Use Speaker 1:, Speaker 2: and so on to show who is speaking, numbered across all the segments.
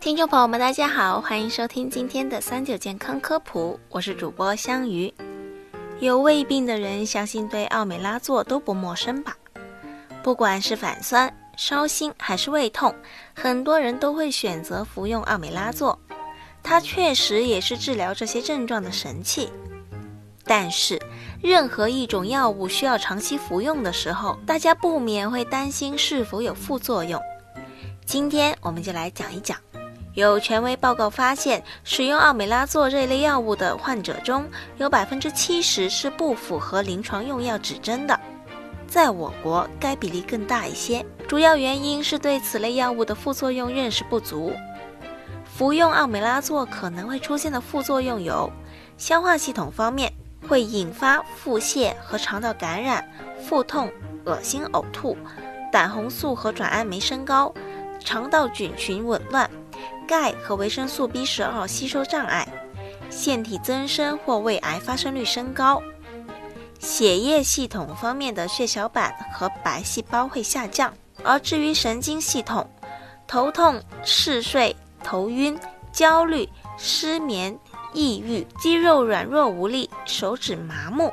Speaker 1: 听众朋友们，大家好，欢迎收听今天的三九健康科普，我是主播香鱼。有胃病的人，相信对奥美拉唑都不陌生吧？不管是反酸、烧心还是胃痛，很多人都会选择服用奥美拉唑。它确实也是治疗这些症状的神器。但是，任何一种药物需要长期服用的时候，大家不免会担心是否有副作用。今天我们就来讲一讲。有权威报告发现，使用奥美拉唑这类药物的患者中，有百分之七十是不符合临床用药指征的。在我国，该比例更大一些。主要原因是对此类药物的副作用认识不足。服用奥美拉唑可能会出现的副作用有：消化系统方面会引发腹泻和肠道感染、腹痛、恶心、呕吐；胆红素和转氨酶升高；肠道菌群紊乱。钙和维生素 B 十二吸收障碍，腺体增生或胃癌发生率升高，血液系统方面的血小板和白细胞会下降。而至于神经系统，头痛、嗜睡、头晕、焦虑、失眠、抑郁、肌肉软弱无力、手指麻木，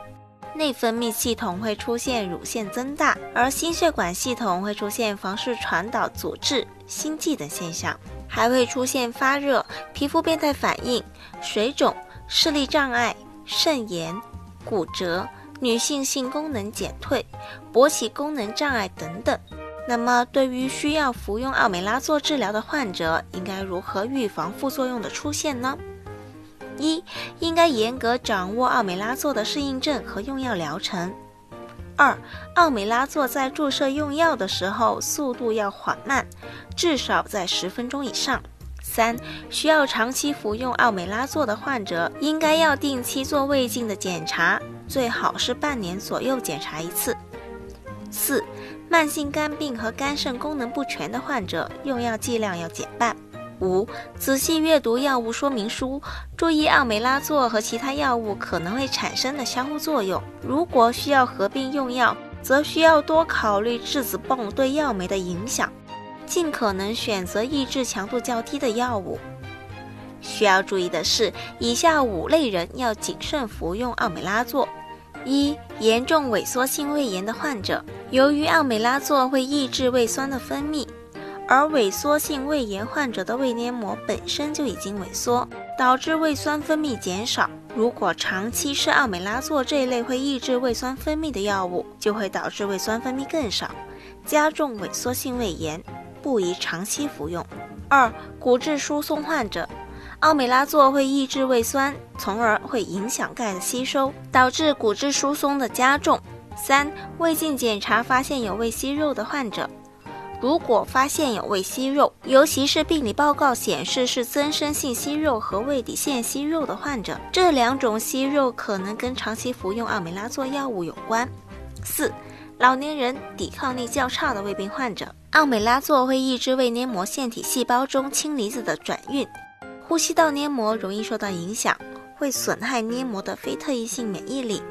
Speaker 1: 内分泌系统会出现乳腺增大，而心血管系统会出现房室传导阻滞、心悸等现象。还会出现发热、皮肤变态反应、水肿、视力障碍、肾炎、骨折、女性性功能减退、勃起功能障碍等等。那么，对于需要服用奥美拉唑治疗的患者，应该如何预防副作用的出现呢？一、应该严格掌握奥美拉唑的适应症和用药疗程。二、奥美拉唑在注射用药的时候，速度要缓慢，至少在十分钟以上。三、需要长期服用奥美拉唑的患者，应该要定期做胃镜的检查，最好是半年左右检查一次。四、慢性肝病和肝肾功能不全的患者，用药剂量要减半。五、仔细阅读药物说明书，注意奥美拉唑和其他药物可能会产生的相互作用。如果需要合并用药，则需要多考虑质子泵对药酶的影响，尽可能选择抑制强度较低的药物。需要注意的是，以下五类人要谨慎服用奥美拉唑：一、严重萎缩性胃炎的患者，由于奥美拉唑会抑制胃酸的分泌。而萎缩性胃炎患者的胃黏膜本身就已经萎缩，导致胃酸分泌减少。如果长期吃奥美拉唑这一类会抑制胃酸分泌的药物，就会导致胃酸分泌更少，加重萎缩性胃炎，不宜长期服用。二、骨质疏松患者，奥美拉唑会抑制胃酸，从而会影响钙的吸收，导致骨质疏松的加重。三、胃镜检查发现有胃息肉的患者。如果发现有胃息肉，尤其是病理报告显示是增生性息肉和胃底腺息肉的患者，这两种息肉可能跟长期服用奥美拉唑药物有关。四、老年人抵抗力较差的胃病患者，奥美拉唑会抑制胃黏膜腺体细胞中氢离子的转运，呼吸道黏膜容易受到影响，会损害黏膜的非特异性免疫力，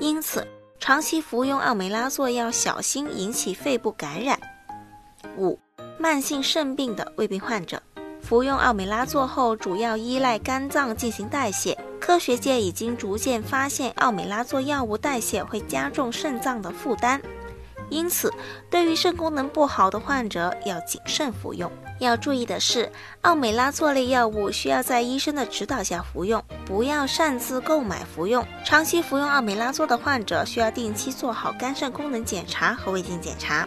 Speaker 1: 因此长期服用奥美拉唑要小心引起肺部感染。五、慢性肾病的胃病患者服用奥美拉唑后，主要依赖肝脏进行代谢。科学界已经逐渐发现，奥美拉唑药物代谢会加重肾脏的负担。因此，对于肾功能不好的患者要谨慎服用。要注意的是，奥美拉唑类药物需要在医生的指导下服用，不要擅自购买服用。长期服用奥美拉唑的患者需要定期做好肝肾功能检查和胃镜检查。